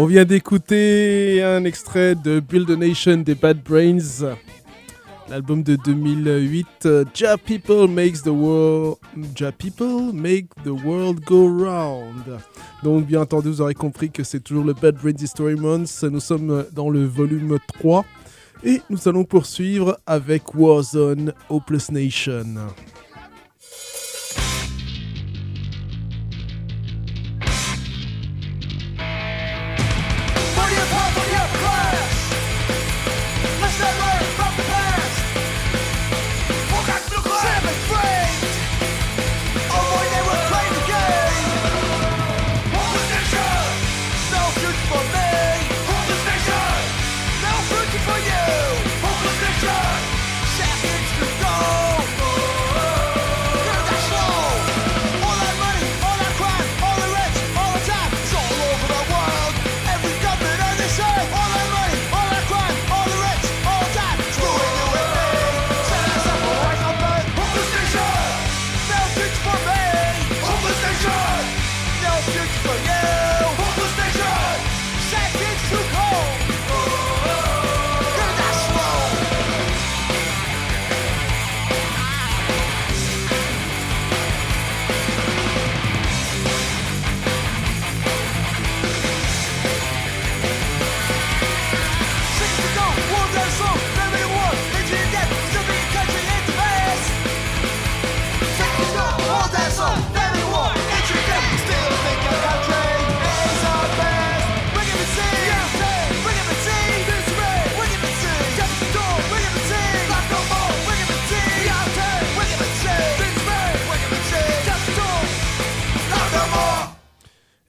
On vient d'écouter un extrait de Build a Nation des Bad Brains, l'album de 2008. Ja People makes the world, Ja People make the world go round. Donc bien entendu, vous aurez compris que c'est toujours le Bad Brains History Month. Nous sommes dans le volume 3 et nous allons poursuivre avec Warzone Hopeless Nation.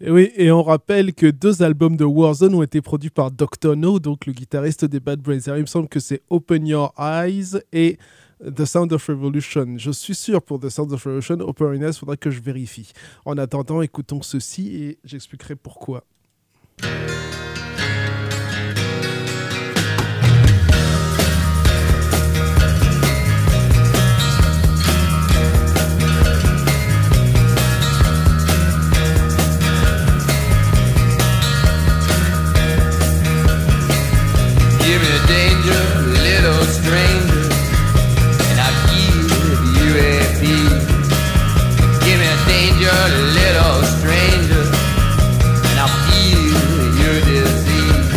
Oui, et on rappelle que deux albums de Warzone ont été produits par Dr. No, donc le guitariste des Bad Brains. il me semble que c'est Open Your Eyes et The Sound of Revolution. Je suis sûr pour The Sound of Revolution, Open Your Eyes, faudra que je vérifie. En attendant, écoutons ceci et j'expliquerai pourquoi. stranger, and I give you a piece. Give me a danger, little stranger, and I'll feel your disease.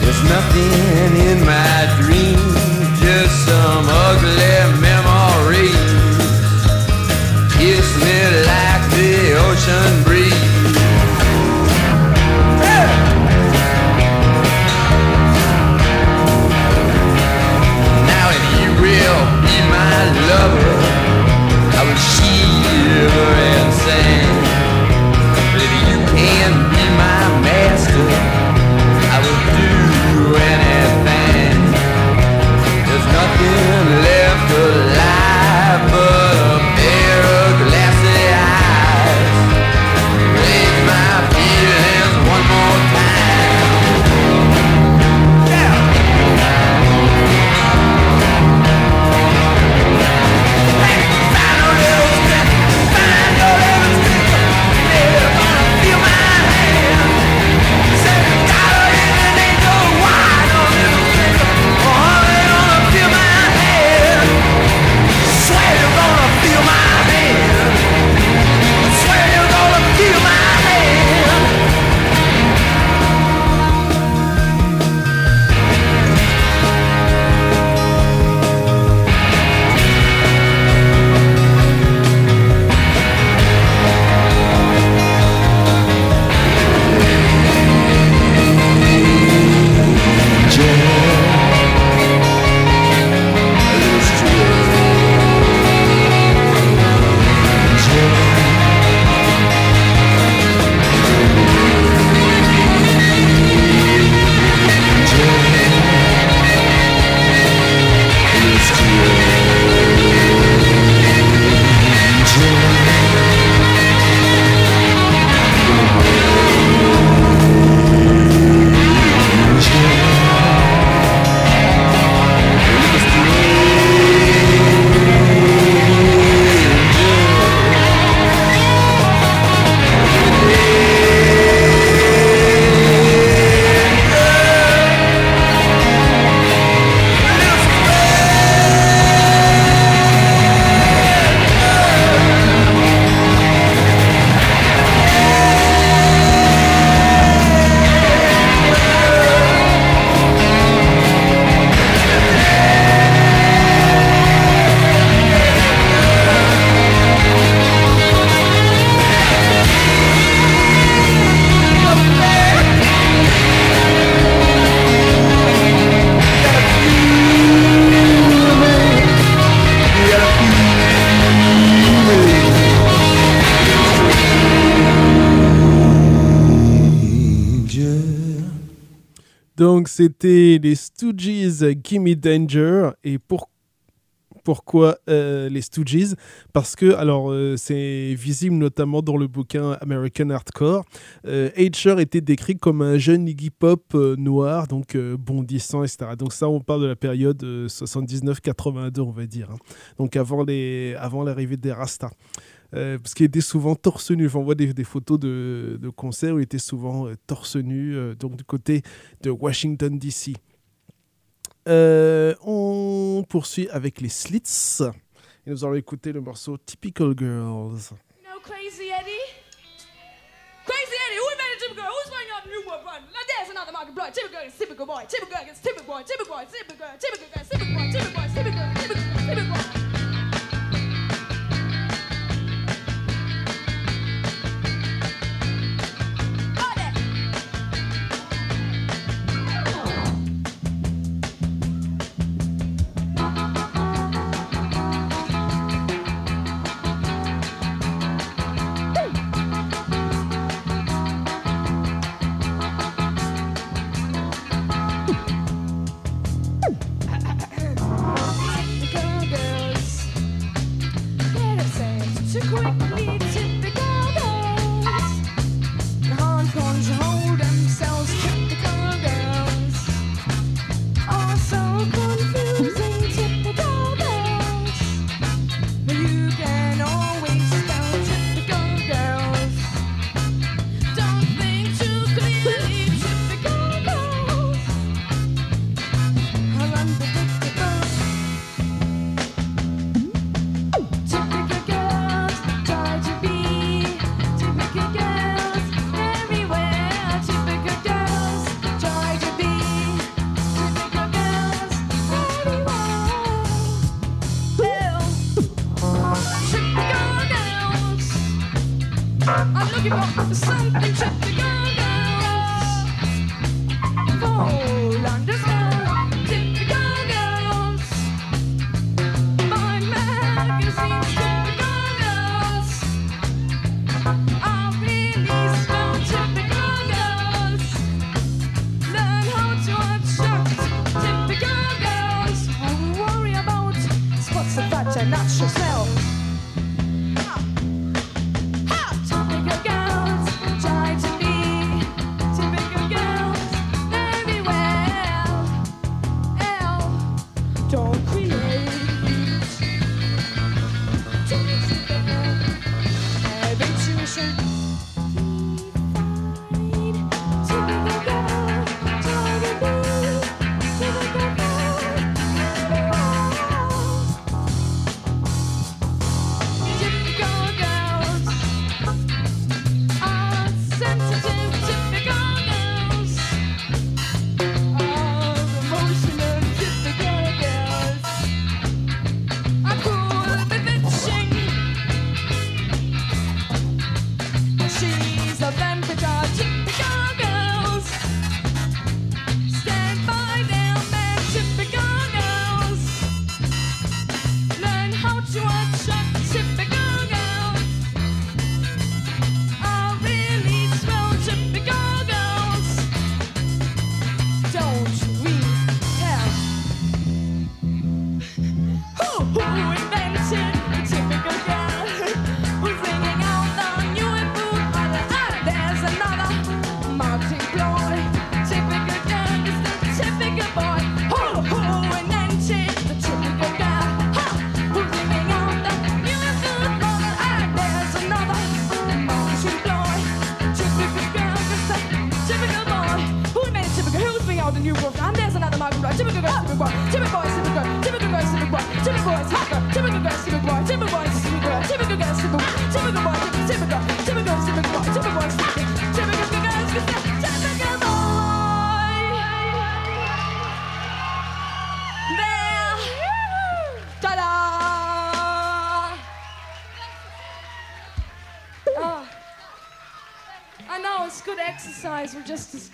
There's nothing in my dream, just some ugly memories. Kiss me like the ocean breeze. Donc c'était les Stooges Gimme Danger. Et pour pourquoi euh, les Stooges? Parce que, alors, euh, c'est visible notamment dans le bouquin American Hardcore. Euh, était décrit comme un jeune Iggy Pop euh, noir, donc bondissant, etc. Donc ça, on parle de la période 79-82, on va dire. Hein. Donc avant l'arrivée avant des Rastas. Parce qu'il était souvent torse nu. on voit des, photos de, de, concerts où il était souvent torse nu, donc du côté de Washington, D.C. Euh, on poursuit avec les Slits. Et nous allons écouter le morceau Typical Girls. No Crazy Eddie? Crazy Eddie, who invented Typical Girl? Who's running the new world run? Now there's another market blood. Typical girl is typical boy. Typical girl is typical boy. Typical boy, typical girl. Typical girl, typical boy. Typical boy, typical girl. Typical boy,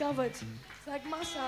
discovered. It's like massage.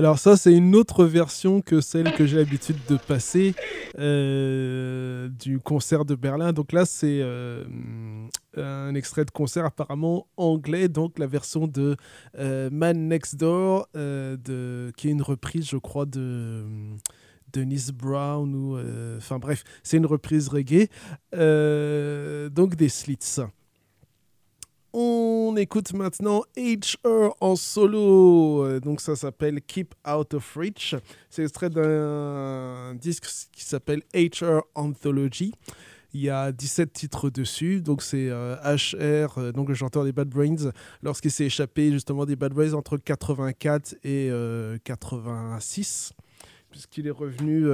Alors ça, c'est une autre version que celle que j'ai l'habitude de passer euh, du concert de Berlin. Donc là, c'est euh, un extrait de concert apparemment anglais, donc la version de euh, Man Next Door, qui est une reprise, je crois, de... Denise Brown enfin bref c'est une reprise reggae donc des Slits on écoute maintenant HR en solo. Euh, donc ça s'appelle Keep Out of Reach. C'est extrait d'un disque qui s'appelle HR Anthology. Il y a 17 titres dessus, donc c'est HR, euh, euh, donc le chanteur des Bad Brains, lorsqu'il s'est échappé justement des Bad Brains entre 84 et 86, puisqu'il est revenu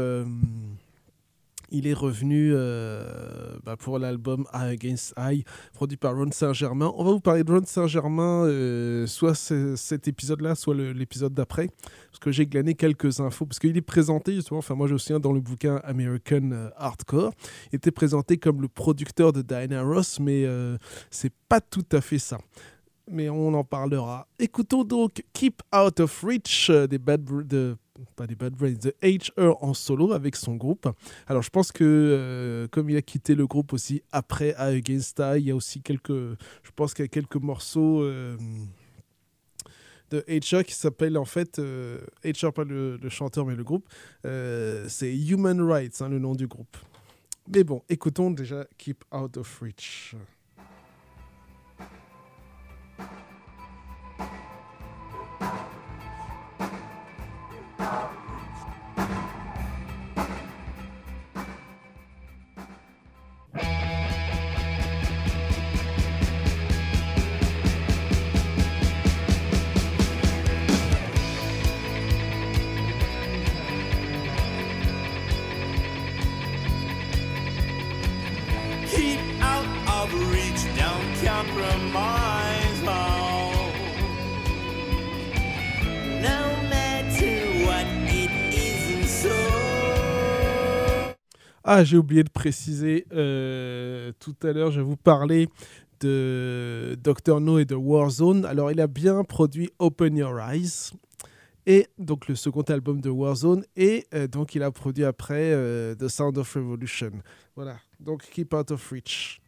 il est revenu euh, bah, pour l'album Eye Against Eye, produit par Ron Saint-Germain. On va vous parler de Ron Saint-Germain, euh, soit cet épisode-là, soit l'épisode d'après, parce que j'ai glané quelques infos, parce qu'il est présenté justement, enfin moi je me souviens dans le bouquin American euh, Hardcore, il était présenté comme le producteur de Diana Ross, mais c'est pas tout à fait ça mais on en parlera. Écoutons donc Keep Out of Reach des Bad de pas des Bad Brains, The HR en solo avec son groupe. Alors je pense que euh, comme il a quitté le groupe aussi après A Against I, il y a aussi quelques, je pense qu'il y a quelques morceaux euh, de HR qui s'appellent en fait, euh, HR pas le, chanteur mais le groupe, c'est Human Rights, hein, le nom du groupe. Mais bon, écoutons déjà Keep Out of Reach. Ah, j'ai oublié de préciser euh, tout à l'heure, je vais vous parler de Dr. No et de Warzone. Alors, il a bien produit Open Your Eyes, et donc le second album de Warzone, et euh, donc il a produit après euh, The Sound of Revolution. Voilà, donc Keep Out of Reach.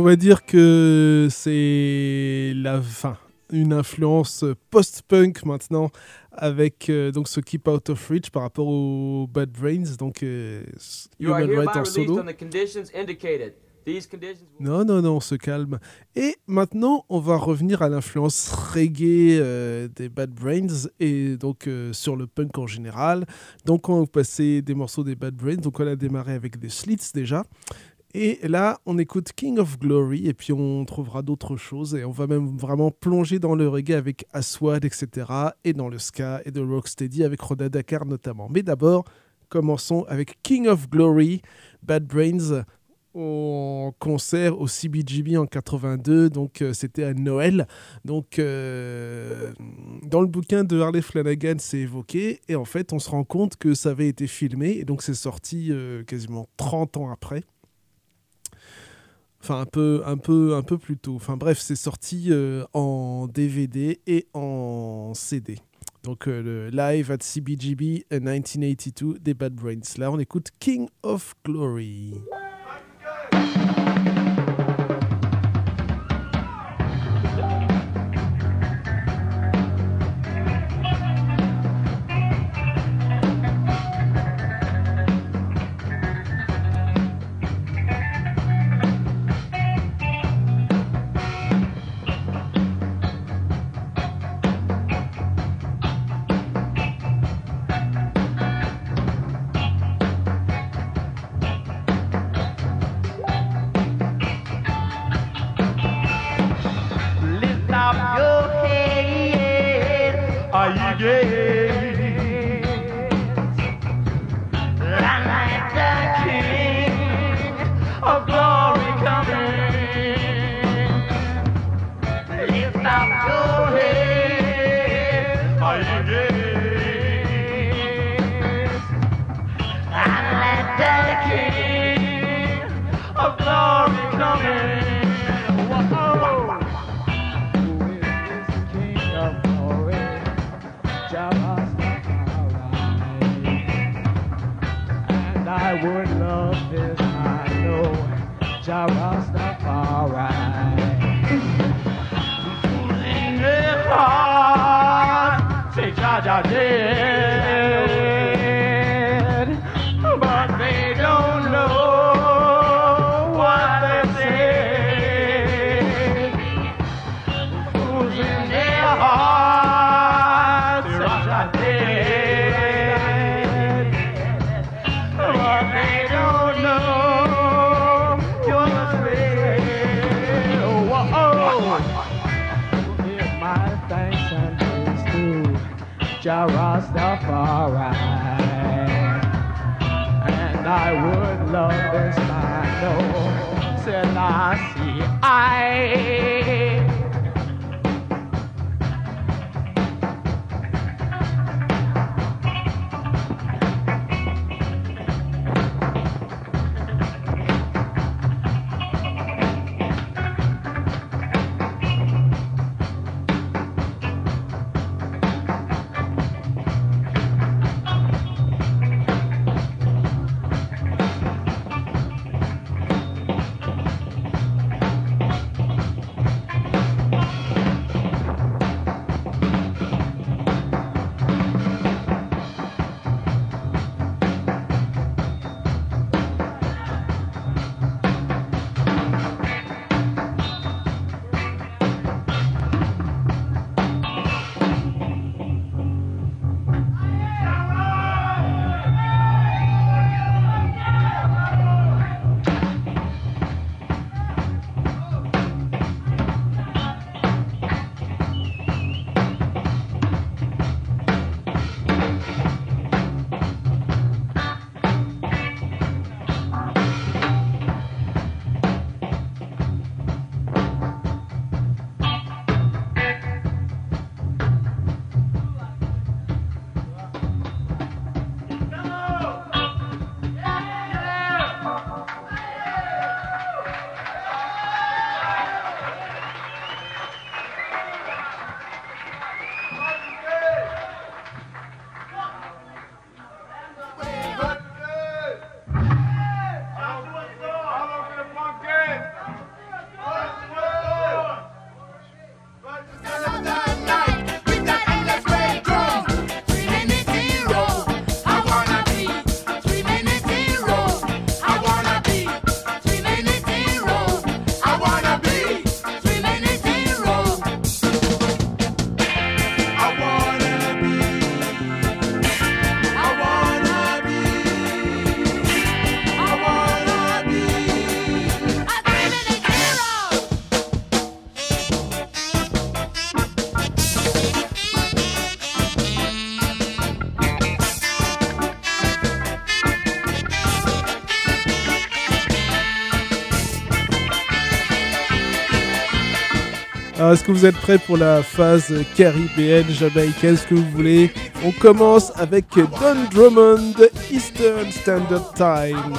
On va dire que c'est la fin, une influence post-punk maintenant avec euh, donc ce Keep Out of Reach par rapport au Bad Brains, donc euh, Human hereby Right en released solo. on the conditions indicated. These conditions will Non, non, non, on se calme. Et maintenant, on va revenir à l'influence reggae euh, des Bad Brains et donc euh, sur le punk en général. Donc, on va passer des morceaux des Bad Brains. Donc, on a démarré avec des Slits déjà. Et là, on écoute King of Glory et puis on trouvera d'autres choses et on va même vraiment plonger dans le reggae avec Aswad, etc. et dans le ska et de Rocksteady avec Roda Dakar notamment. Mais d'abord, commençons avec King of Glory, Bad Brains en concert au CBGB en 82, donc euh, c'était à Noël. Donc euh, dans le bouquin de Harley Flanagan, c'est évoqué et en fait on se rend compte que ça avait été filmé et donc c'est sorti euh, quasiment 30 ans après. Enfin un peu, un peu, un peu plus tôt. Enfin bref, c'est sorti euh, en DVD et en CD. Donc euh, le live at CBGB in 1982 des Bad Brains. Là on écoute King of Glory. Are Sarah. Bye. Est-ce que vous êtes prêts pour la phase caribéenne, jamaïcaine, ce que vous voulez? On commence avec Don Drummond, Eastern Standard Time.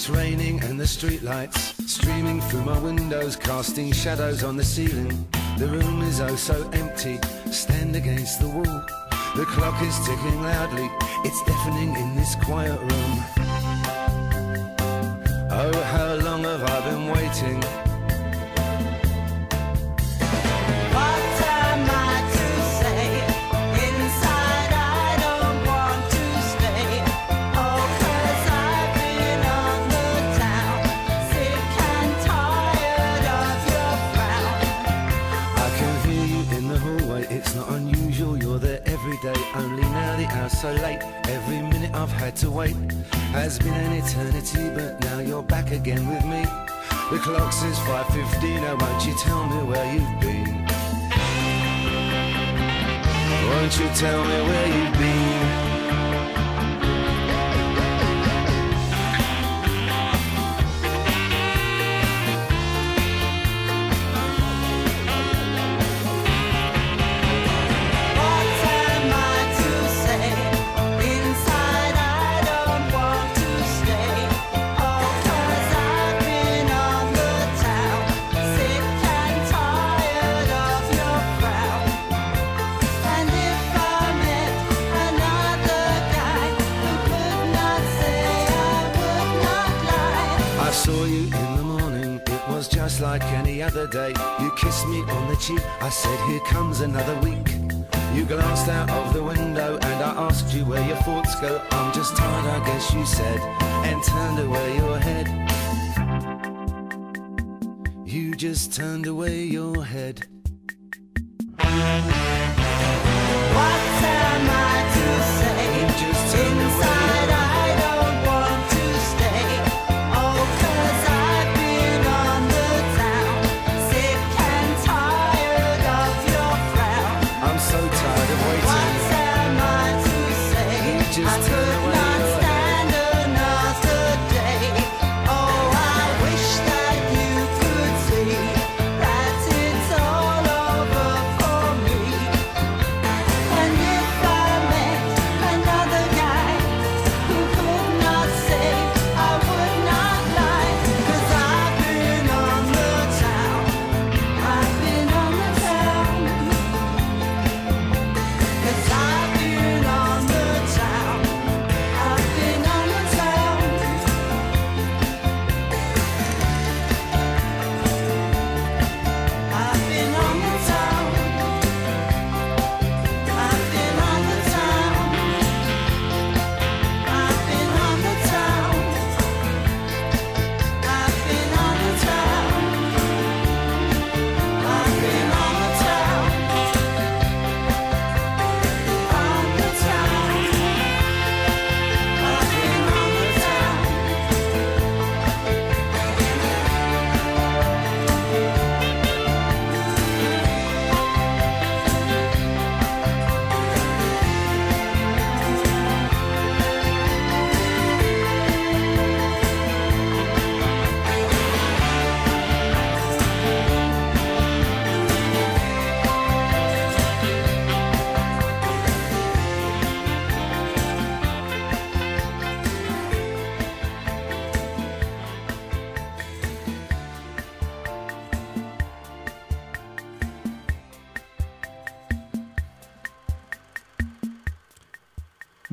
It's raining and the streetlights streaming through my windows, casting shadows on the ceiling. The room is oh so empty. Stand against the wall. The clock is ticking loudly. It's deafening in this quiet room. Oh, how long have I been waiting? So late. Every minute I've had to wait has been an eternity. But now you're back again with me. The clock says 5:15. Oh, won't you tell me where you've been? Won't you tell me where you've been? I said, Here comes another week. You glanced out of the window and I asked you where your thoughts go. I'm just tired, I guess you said, and turned away your head. You just turned away your head.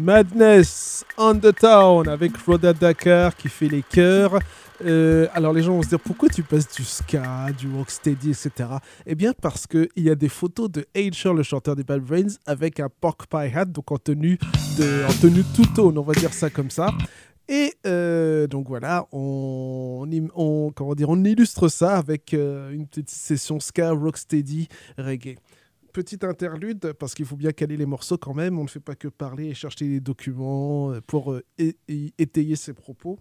Madness on the Town avec Roda Dakar qui fait les chœurs. Euh, alors les gens vont se dire pourquoi tu passes du ska, du rocksteady, etc. Eh bien parce qu'il y a des photos de Ager, le chanteur des Bad Brains, avec un pork pie hat, donc en tenue, de, en tenue two-tone, on va dire ça comme ça. Et euh, donc voilà, on- comment dire, on illustre ça avec euh, une petite session ska, rocksteady, reggae. Petite interlude, parce qu'il faut bien caler les morceaux quand même, on ne fait pas que parler et chercher des documents pour euh, étayer ses propos.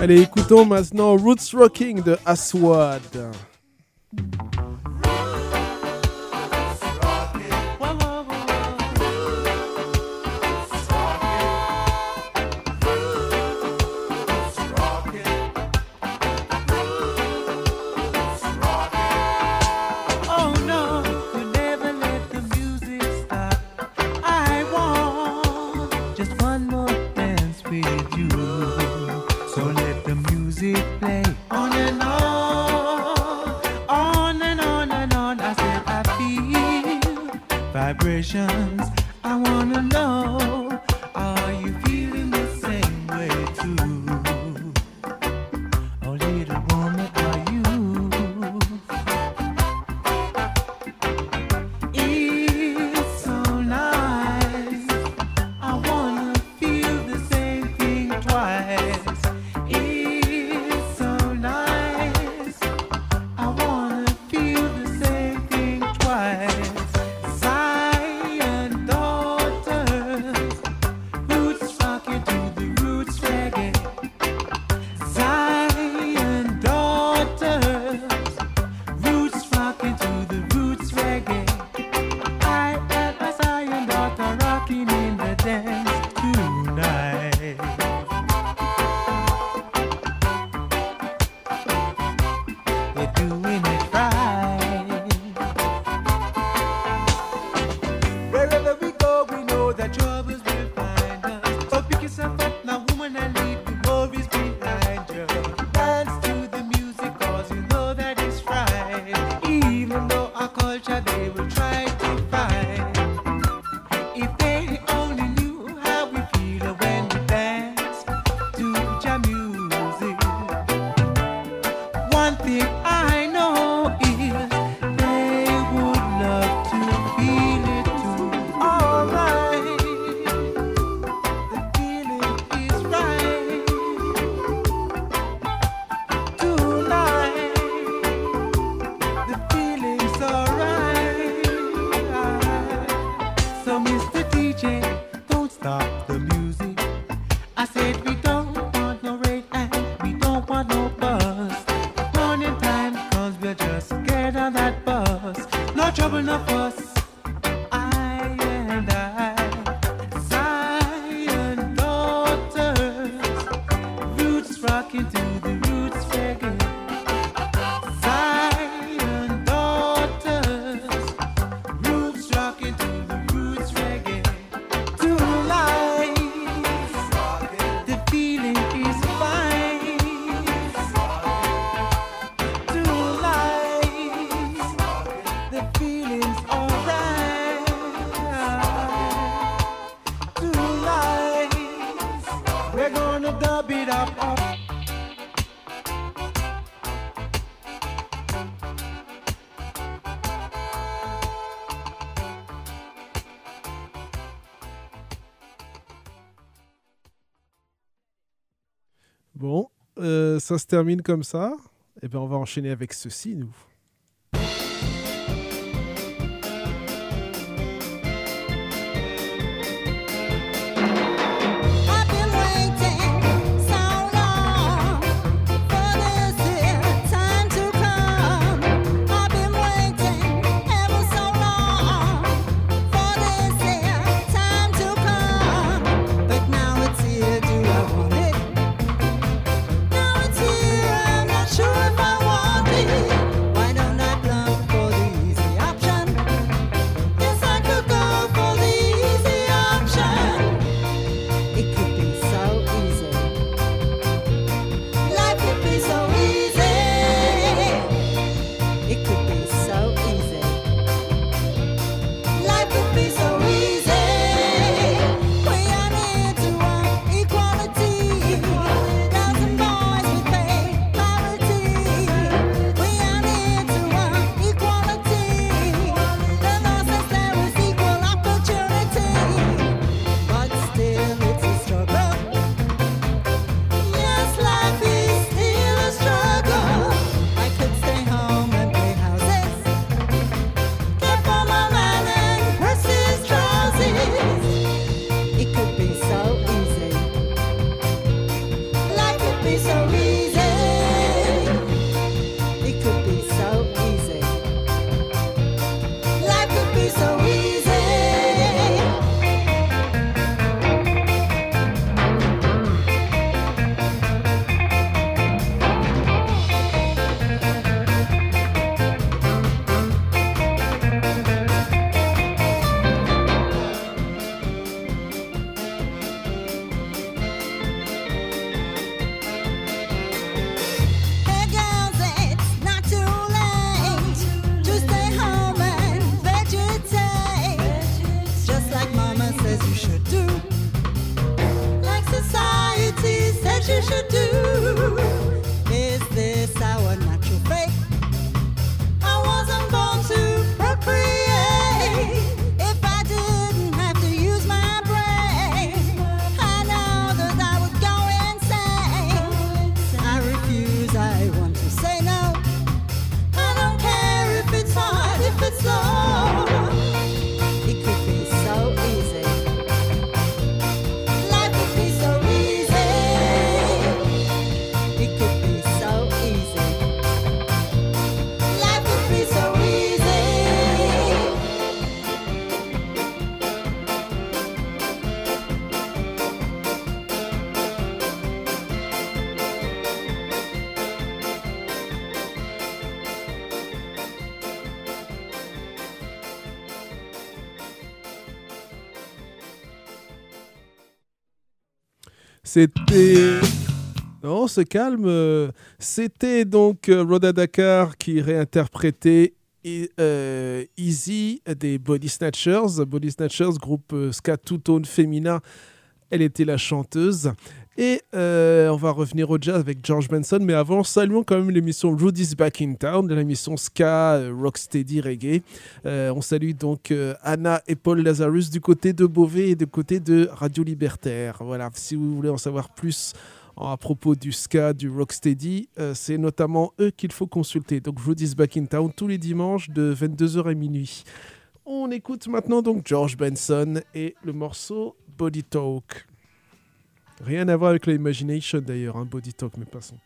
Allez, écoutons maintenant Roots Rocking de Aswad. ça se termine comme ça. Et bien, on va enchaîner avec ceci, nous. Non, on se calme. C'était donc euh, Rhoda Dakar qui réinterprétait euh, Easy des Body Snatchers. Body Snatchers, groupe euh, ska two-tone féminin. Elle était la chanteuse. Et euh, on va revenir au jazz avec George Benson, mais avant, saluons quand même l'émission Rudy's Back in Town, l'émission Ska, euh, Rocksteady, Reggae. Euh, on salue donc Anna et Paul Lazarus du côté de Beauvais et du côté de Radio Libertaire. Voilà, si vous voulez en savoir plus à propos du ska, du rocksteady, c'est notamment eux qu'il faut consulter. Donc Rudy's Back in Town tous les dimanches de 22h à minuit. On écoute maintenant donc George Benson et le morceau Body Talk. Rien à voir avec l'imagination d'ailleurs, un hein, Body Talk, mais passons.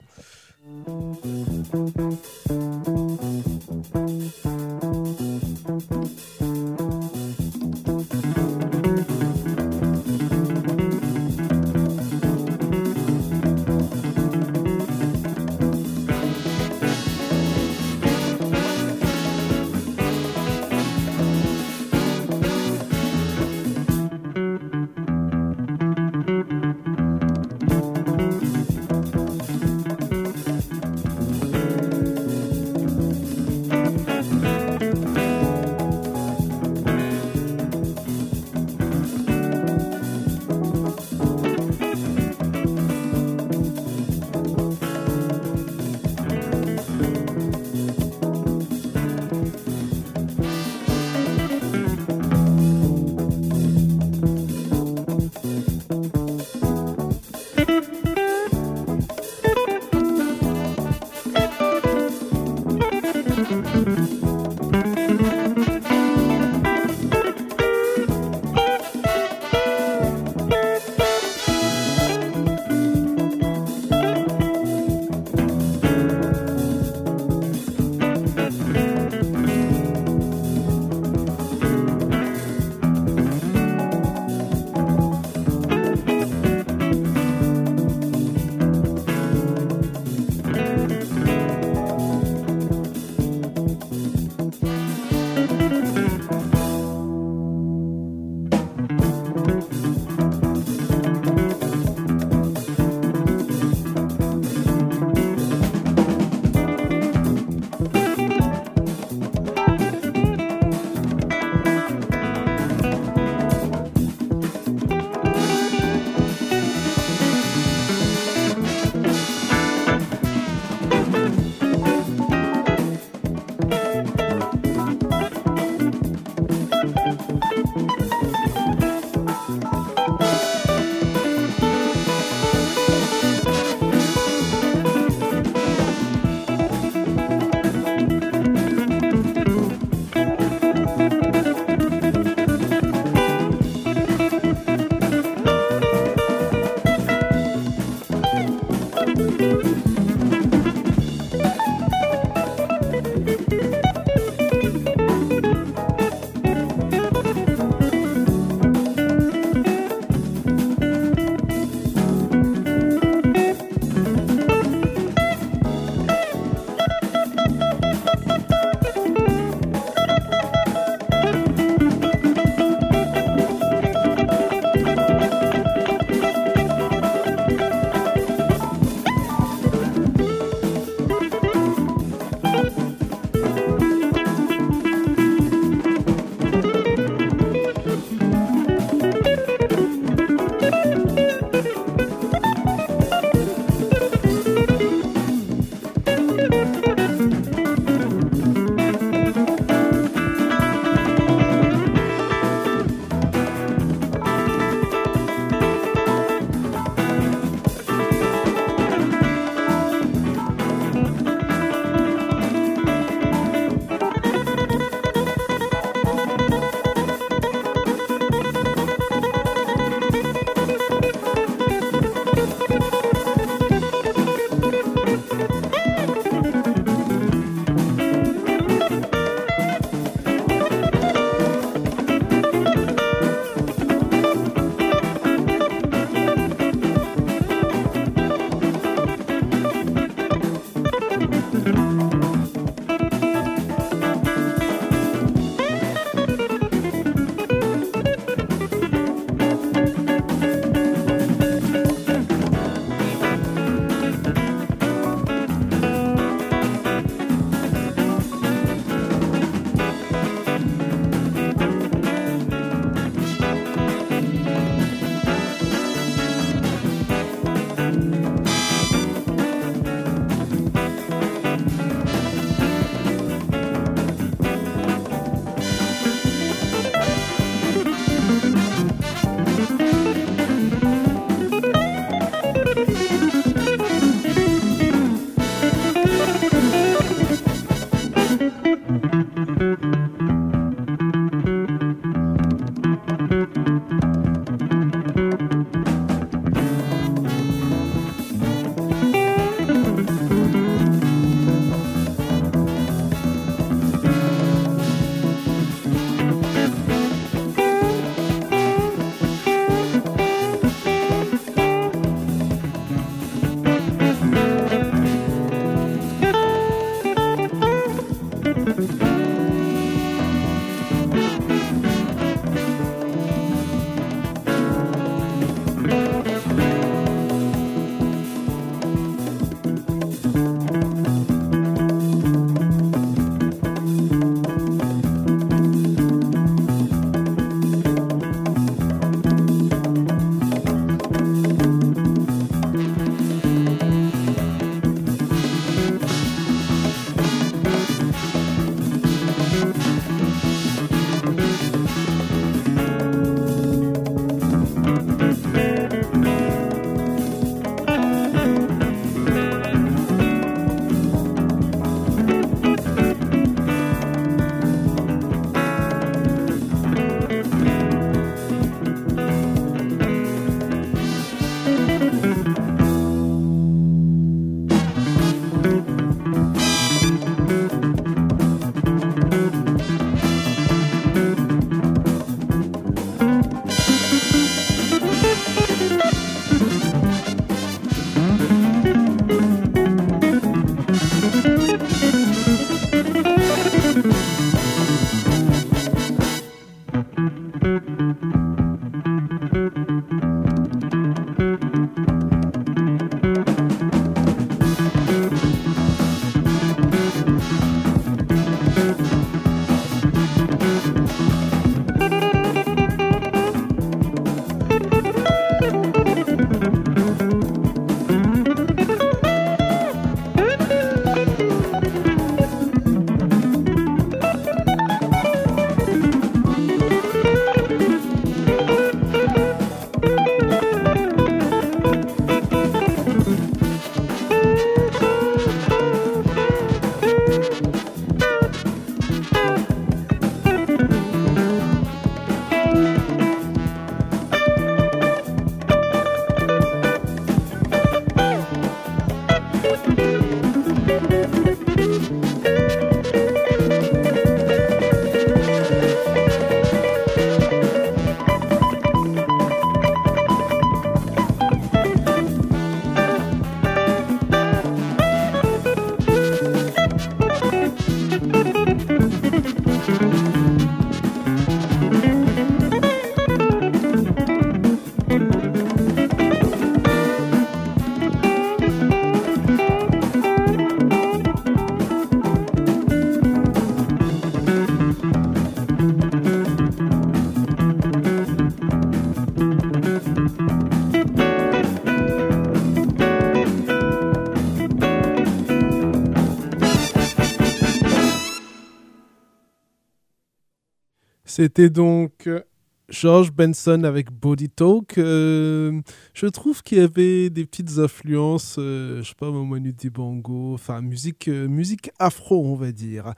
C'était donc euh, George Benson avec Body Talk. Euh, je trouve qu'il y avait des petites influences, euh, je sais pas, Manu Dibango, enfin musique, euh, musique afro, on va dire,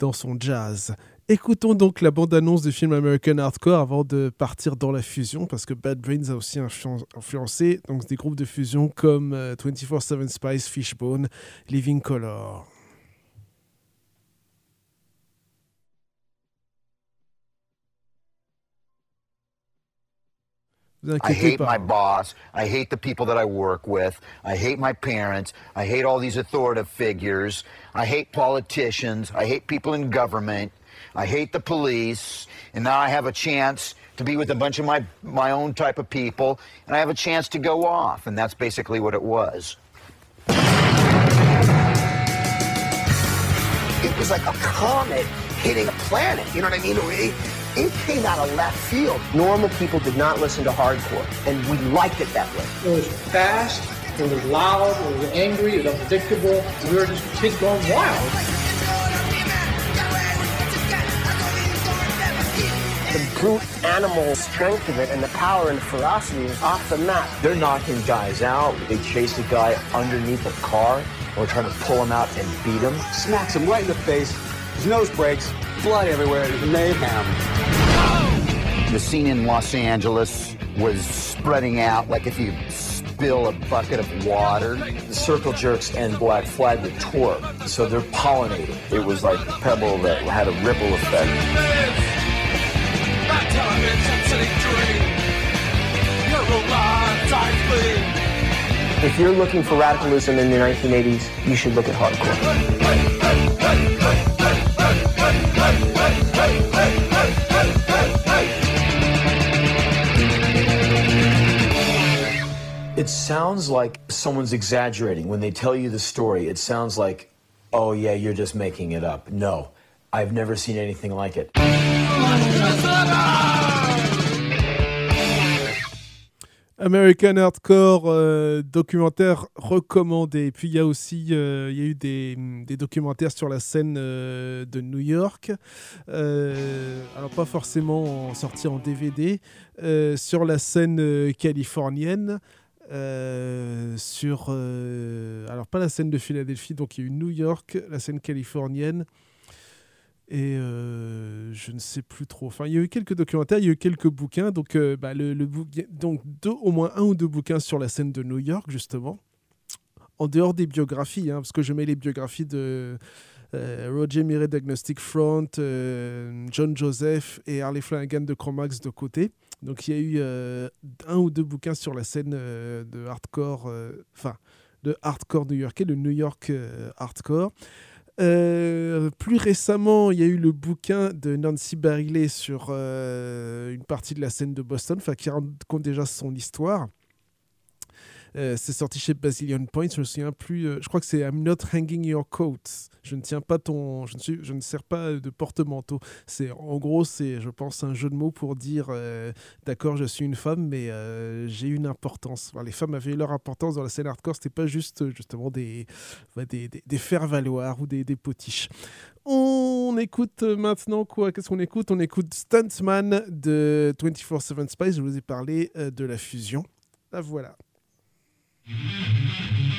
dans son jazz. Écoutons donc la bande-annonce du film American Hardcore avant de partir dans la fusion, parce que Bad Brains a aussi influ- influencé donc, des groupes de fusion comme euh, 24-7 Spice, Fishbone, Living Color. Vous I hate my boss. I hate the people that I work with. I hate my parents. I hate all these authoritative figures. I hate politicians. I hate people in government. I hate the police. And now I have a chance to be with a bunch of my, my own type of people. And I have a chance to go off. And that's basically what it was. It was like a comet hitting a planet. You know what I mean? It, it came out of left field. Normal people did not listen to hardcore, and we liked it that way. It was fast, it was loud, it was angry, it was unpredictable. We were just kids going wild. The brute animal strength of it and the power and ferocity is off the map. They're knocking guys out. They chase a guy underneath a car and were trying to pull him out and beat him. smacks him right in the face. His nose breaks, blood everywhere, mayhem. The scene in Los Angeles was spreading out like if you spill a bucket of water. The Circle Jerks and Black Flag were tour, so they're pollinating. It was like a pebble that had a ripple effect. If you're looking for radicalism in the 1980s, you should look at hardcore. It sounds like someone's exaggerating. When they tell you the story, it sounds like, oh, yeah, you're just making it up. No, I've never seen anything like it. American Hardcore, euh, documentaire recommandé. Puis il y a aussi, euh, y a eu des, documentaires sur la scène euh, de New York. Euh, alors pas forcément en sorti en DVD, sur la scène californienne. sur alors pas la scène de Philadelphie donc il y a eu New York la scène californienne et euh, je ne sais plus trop. Enfin, il y a eu quelques documentaires, il y a eu quelques bouquins. Donc, euh, bah, le, bouquin- donc au moins un ou deux bouquins sur la scène de New York, justement. En dehors des biographies, hein, parce que je mets les biographies de euh, Roger Miret Diagnostic Front, John Joseph et Harley Flanagan de Chromax de côté. Donc, il y a eu un ou deux bouquins sur la scène de hardcore, enfin, de hardcore new-yorkais, le New York hardcore. Euh, plus récemment, il y a eu le bouquin de Nancy Bariley sur euh, une partie de la scène de Boston, qui raconte déjà son histoire. Euh, c'est sorti chez Basilion Point. Je me souviens plus. euh, je crois que c'est I'm not hanging your coat. Je ne tiens pas ton. Je ne, suis, je ne sers pas de porte-manteau. C'est en gros, c'est, je pense, un jeu de mots pour dire, euh, d'accord, je suis une femme, mais j'ai une importance. Les femmes avaient leur importance dans la scène hardcore. C'était pas juste justement des, des, des, faire-valoir ou des, des potiches. On écoute maintenant quoi? Qu'est-ce qu'on écoute? On écoute Stuntman de 24-7 Spice. Je vous ai parlé de la fusion. La voilà. Mm-hmm.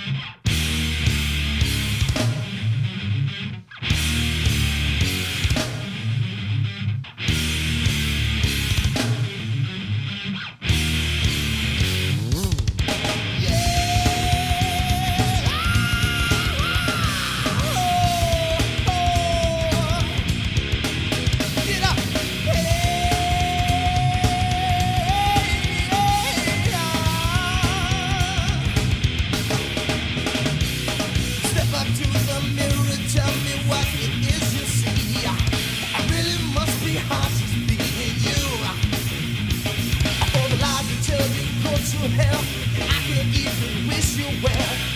help. I could even wish you well.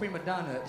Prima Donna.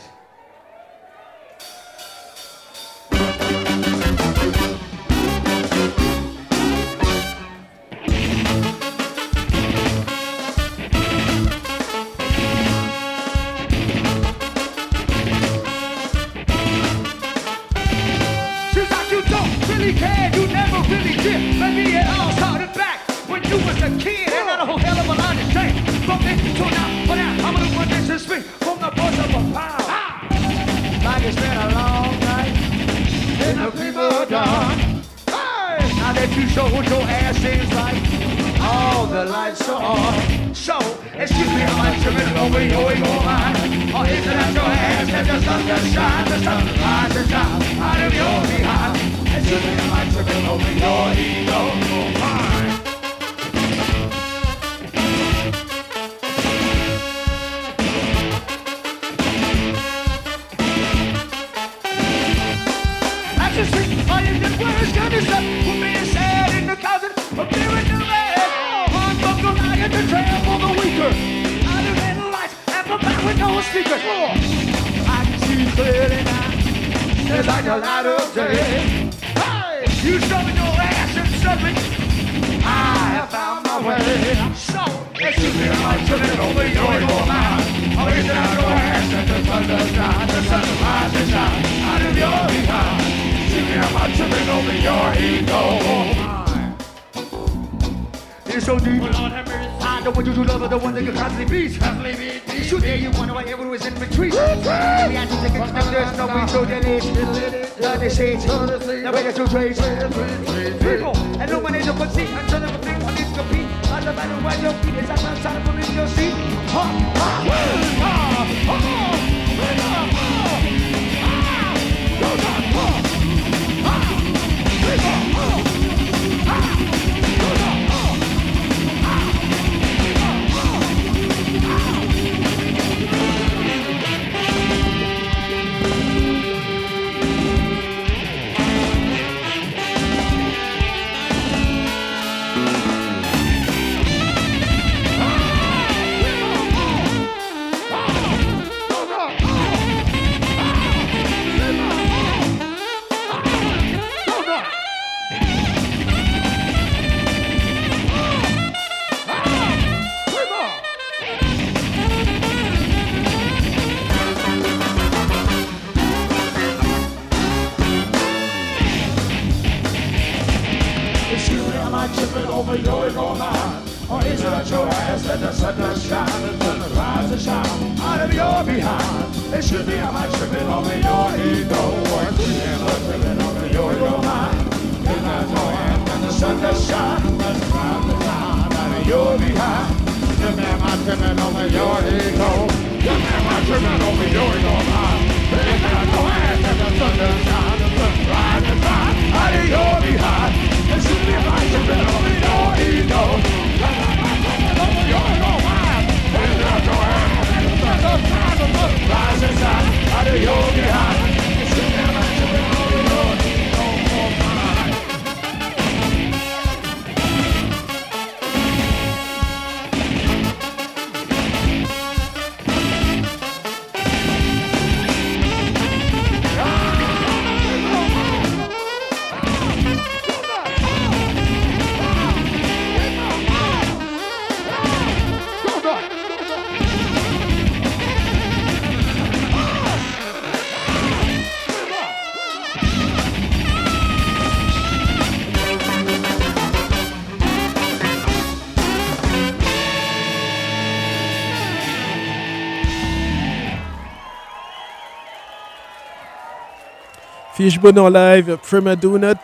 Fishbone en live, Prima Donut.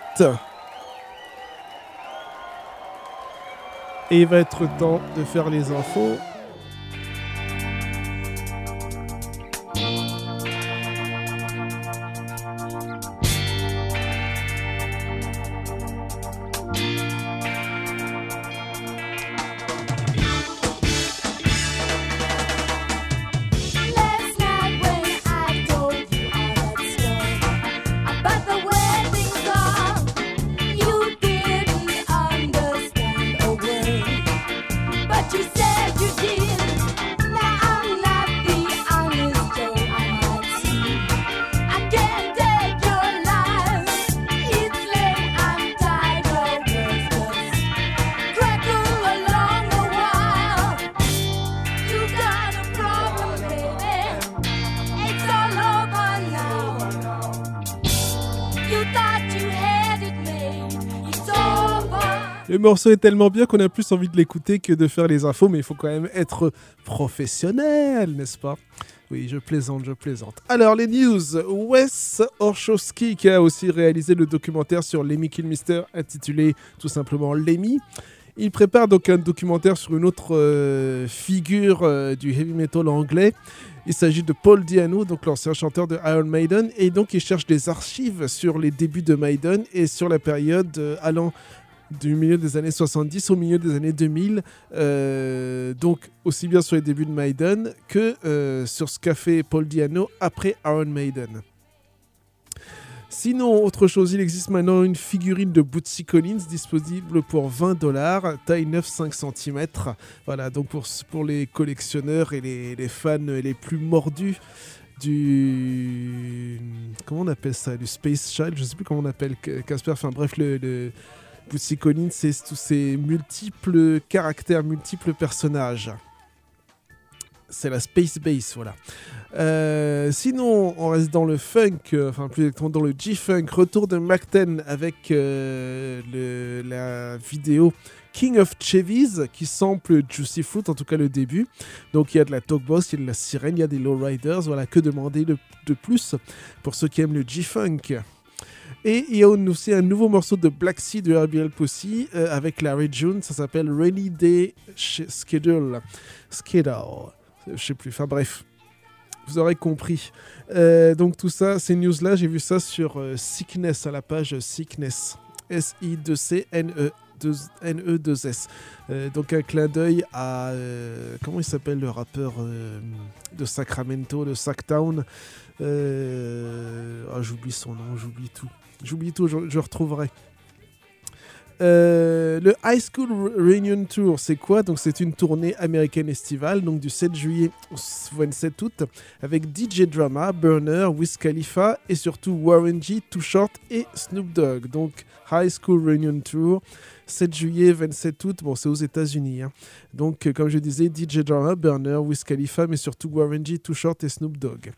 Et il va être temps de faire les infos. Morceau est tellement bien qu'on a plus envie de l'écouter que de faire les infos, mais il faut quand même être professionnel, n'est-ce pas? Oui, je plaisante, je plaisante. Alors, les news. Wes Orchowski, qui a aussi réalisé le documentaire sur Lemmy Kilmister intitulé tout simplement Lemmy. Il prépare donc un documentaire sur une autre euh, figure euh, du heavy metal anglais. Il s'agit de Paul Diano, donc l'ancien chanteur de Iron Maiden, et donc il cherche des archives sur les débuts de Maiden et sur la période euh, allant du milieu des années 70 au milieu des années 2000, euh, donc aussi bien sur les débuts de Maiden que euh, sur ce qu'a fait Paul Diano après Iron Maiden. Sinon, autre chose, il existe maintenant une figurine de Bootsy Collins disponible pour 20 dollars, taille 9-5 cm. Voilà, donc pour, pour les collectionneurs et les, fans les plus mordus du. Comment on appelle ça Du Space Child Je sais plus comment on appelle Casper. Enfin bref, le Bootsy Collins, c'est tous ces multiples caractères, multiples personnages. c'est la Space Base, voilà. Euh, sinon, on reste dans le funk, euh, enfin plus exactement dans le G-Funk. Retour de Mac-10 avec euh, la vidéo King of Chevies qui sample Juicy Fruit, en tout cas le début. Donc il y a de la talkbox, il y a de la sirène, il y a des lowriders. Voilà, que demander de, de plus pour ceux qui aiment le G-Funk? Et il y a aussi un nouveau morceau de Black Sea de RBL Pussy euh, avec Larry June. Ça s'appelle Rainy Day Schedule. Schedule. Je sais plus. Enfin bref. Vous aurez compris. Euh, donc tout ça, ces news-là, j'ai vu ça sur euh, Sickness, à la page Sickness. S-I-2-C-N-E. 2-S. Euh, donc un clin d'œil à... comment il s'appelle le rappeur de Sacramento, de Sacktown ah, J'oublie son nom, j'oublie tout. J'oublie tout, je, retrouverai. Euh, le High School Re- Reunion Tour, c'est quoi? Donc c'est une tournée américaine estivale, donc du 7 juillet au 27 août, avec DJ Drama, Burner, Wiz Khalifa et surtout Warren G, Too Short et Snoop Dogg. Donc High School Reunion Tour, 7 juillet, 27 août, bon c'est aux États-Unis. hein. Donc euh, comme je disais, DJ Drama, Burner, Wiz Khalifa, mais surtout Warren G, Too Short et Snoop Dogg.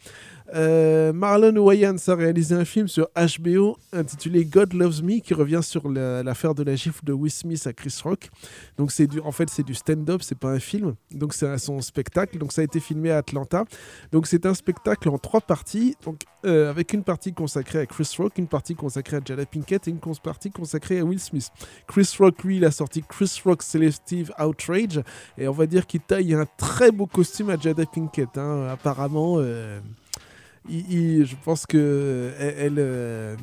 Euh, Marlon Wayans a réalisé un film sur HBO intitulé God Loves Me qui revient sur la- l'affaire de la gifle de Will Smith à Chris Rock. Donc c'est du, en fait c'est du stand-up, c'est pas un film. Donc c'est son spectacle. Donc ça a été filmé à Atlanta. Donc c'est un spectacle en trois parties. Donc euh, avec une partie consacrée à Chris Rock, une partie consacrée à Jada Pinkett et une partie consacrée à Will Smith. Chris Rock lui a sorti Chris Rock Selective Outrage et on va dire qu'il taille un très beau costume à Jada Pinkett. hein. Apparemment. euh, je pense que elle, elle, euh,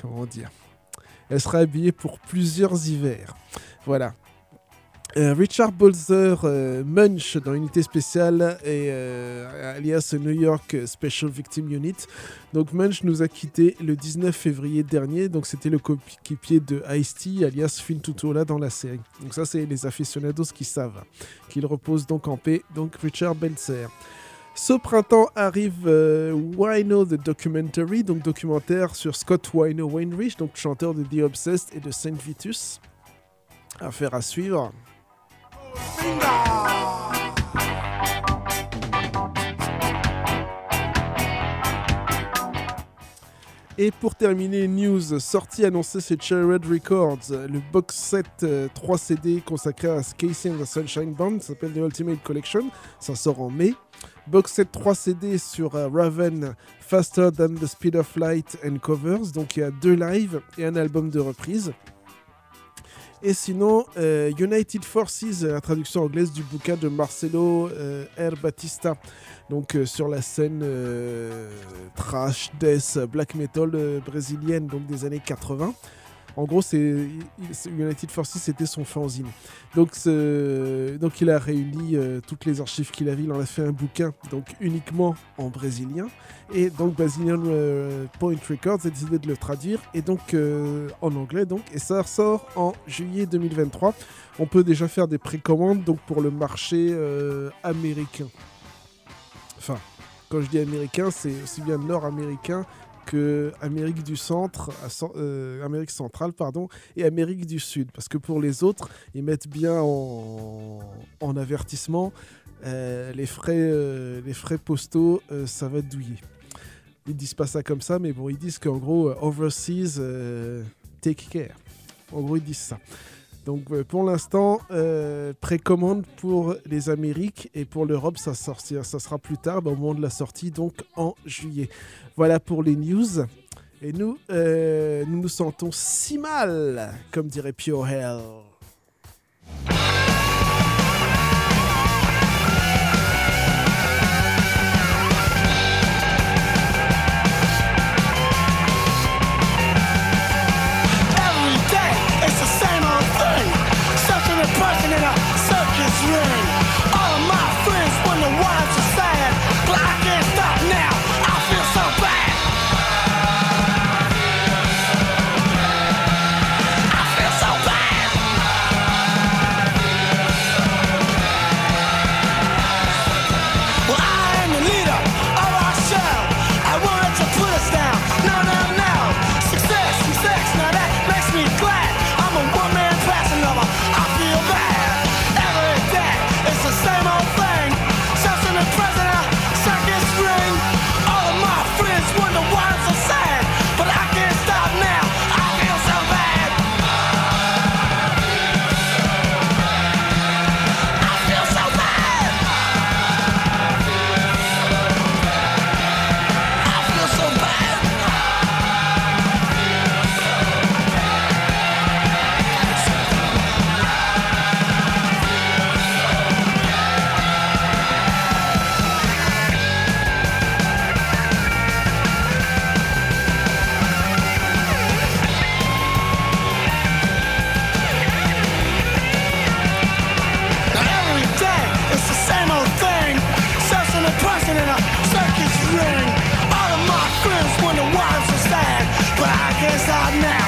comment dire, elle sera habillée pour plusieurs hivers. Voilà. Euh, Richard Bolzer euh, Munch dans Unité Spéciale et alias New York Special Victim Unit. Donc Munch nous a quitté le 19 février dernier, donc c'était le coéquipier de Ice-T alias Finn Tutola dans la série. Donc ça c'est les aficionados qui savent qu'il repose donc en paix. Donc Richard Belzer. Ce printemps arrive euh, Wino the Documentary, donc documentaire sur Scott Wino Wainwright, donc chanteur de The Obsessed et de Saint Vitus. Affaire à suivre. Et pour terminer, news sortie annoncée chez Cherry Red Records, le box set euh, 3 CD consacré à Casey and the Sunshine Band, s'appelle The Ultimate Collection, ça sort en mai. Box set 3 CD sur euh, Raven, Faster Than the Speed of Light and Covers, donc il y a deux lives et un album de reprise. Et sinon, euh, United Forces, la traduction anglaise du bouquin de Marcelo euh, R. Batista, donc euh, sur la scène euh, trash, death, black metal euh, brésilienne donc des années 80. En gros, c'est United Forces, c'était son fanzine. Donc, donc il a réuni euh, toutes les archives qu'il avait, il en a fait un bouquin, donc uniquement en brésilien. Et donc Brazilian euh, Point Records a décidé de le traduire, et donc euh, en anglais, donc, et ça ressort en juillet 2023. On peut déjà faire des précommandes donc pour le marché américain. Enfin, quand je dis américain, c'est aussi bien nord-américain que Amérique du Centre, euh, Amérique centrale, pardon, et Amérique du Sud. Parce que pour les autres, ils mettent bien en, en avertissement euh, les, frais, euh, les frais postaux, ça va douiller. Ils disent pas ça comme ça, mais bon, ils disent qu'en gros, overseas, take care. En gros, ils disent ça. Donc euh, pour l'instant, euh, précommande pour les Amériques et pour l'Europe, ça, sera plus tard, bah, au moment de la sortie, donc en juillet. Voilà pour les news. Et nous, euh, nous nous sentons si mal, comme dirait Pure Hell. guess I'm now.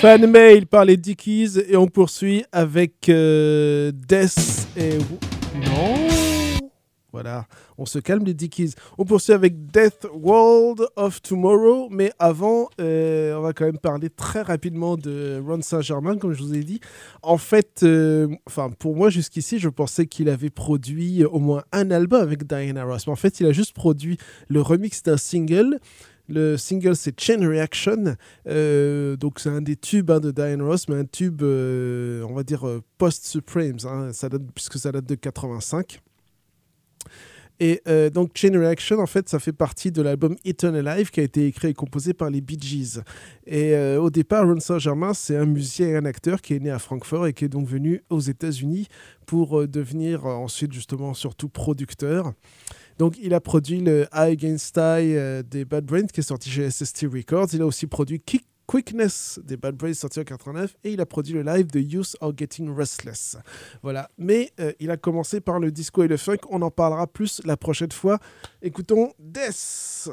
Fan mail par les Dickies et on poursuit avec euh, Death et. Non Voilà, on se calme les Dickies. On poursuit avec Death World of Tomorrow, mais avant, euh, on va quand même parler très rapidement de Ron Saint-Germain, comme je vous ai dit. En fait, euh, pour moi jusqu'ici, je pensais qu'il avait produit au moins un album avec Diana Ross, mais en fait, il a juste produit le remix d'un single. Le single, c'est Chain Reaction. Euh, donc, c'est un des tubes hein, de Diane Ross, mais un tube, euh, on va dire, euh, post-Supremes, hein. puisque ça date de 85. Et donc Chain Reaction, en fait, ça fait partie de l'album Eternal Alive qui a été écrit et composé par les Bee Gees. Et au départ, Ron Saint-Germain, c'est un musicien et un acteur qui est né à Francfort et qui est donc venu aux États-Unis pour devenir ensuite justement surtout producteur. Donc, il a produit le High Against Eye euh, des Bad Brains qui est sorti chez SST Records. Il a aussi produit Kick Quickness des Bad Brains sorti en 89 et il a produit le live de Youth Are Getting Restless. Voilà. Mais euh, il a commencé par le disco et le funk. On en parlera plus la prochaine fois. Écoutons Death.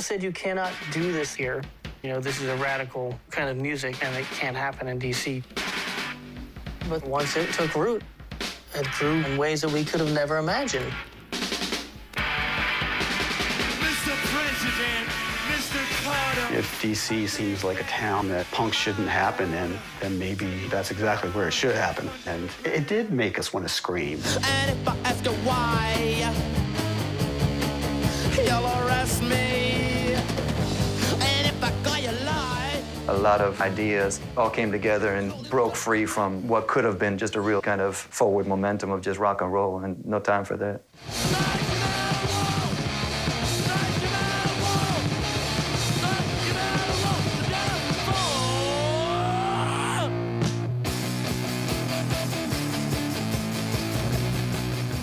People said you cannot do this here. You know, this is a radical kind of music and it can't happen in DC. But once it took root, it grew in ways that we could have never imagined. Mr. President, Mr. Carter. If DC seems like a town that punk shouldn't happen in, then maybe that's exactly where it should happen. And it did make us want to scream. And if I ask her why, A lot of ideas all came together and broke free from what could have been just a real kind of forward momentum of just rock and roll, and no time for that.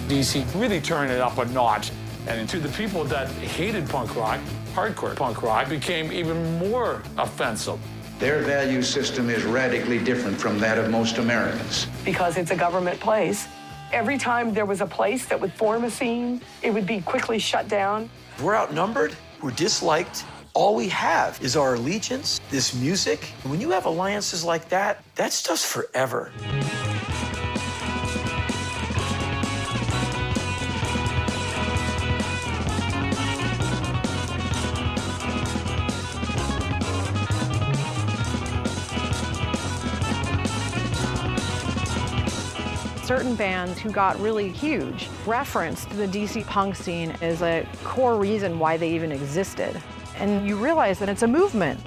DC really turned it up a notch. And to the people that hated punk rock, hardcore punk rock became even more offensive. Their value system is radically different from that of most Americans. because it's a government place. Every time there was a place that would form a scene, it would be quickly shut down. We're outnumbered, we're disliked. All we have is our allegiance, this music. And when you have alliances like that, that stuff's forever. Certain bands who got really huge referenced the DC punk scene as a core reason why they even existed. And you realize that it's a movement.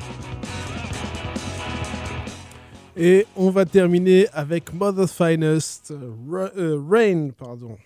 Et on va terminer avec Mother's Finest, euh, Rain, pardon.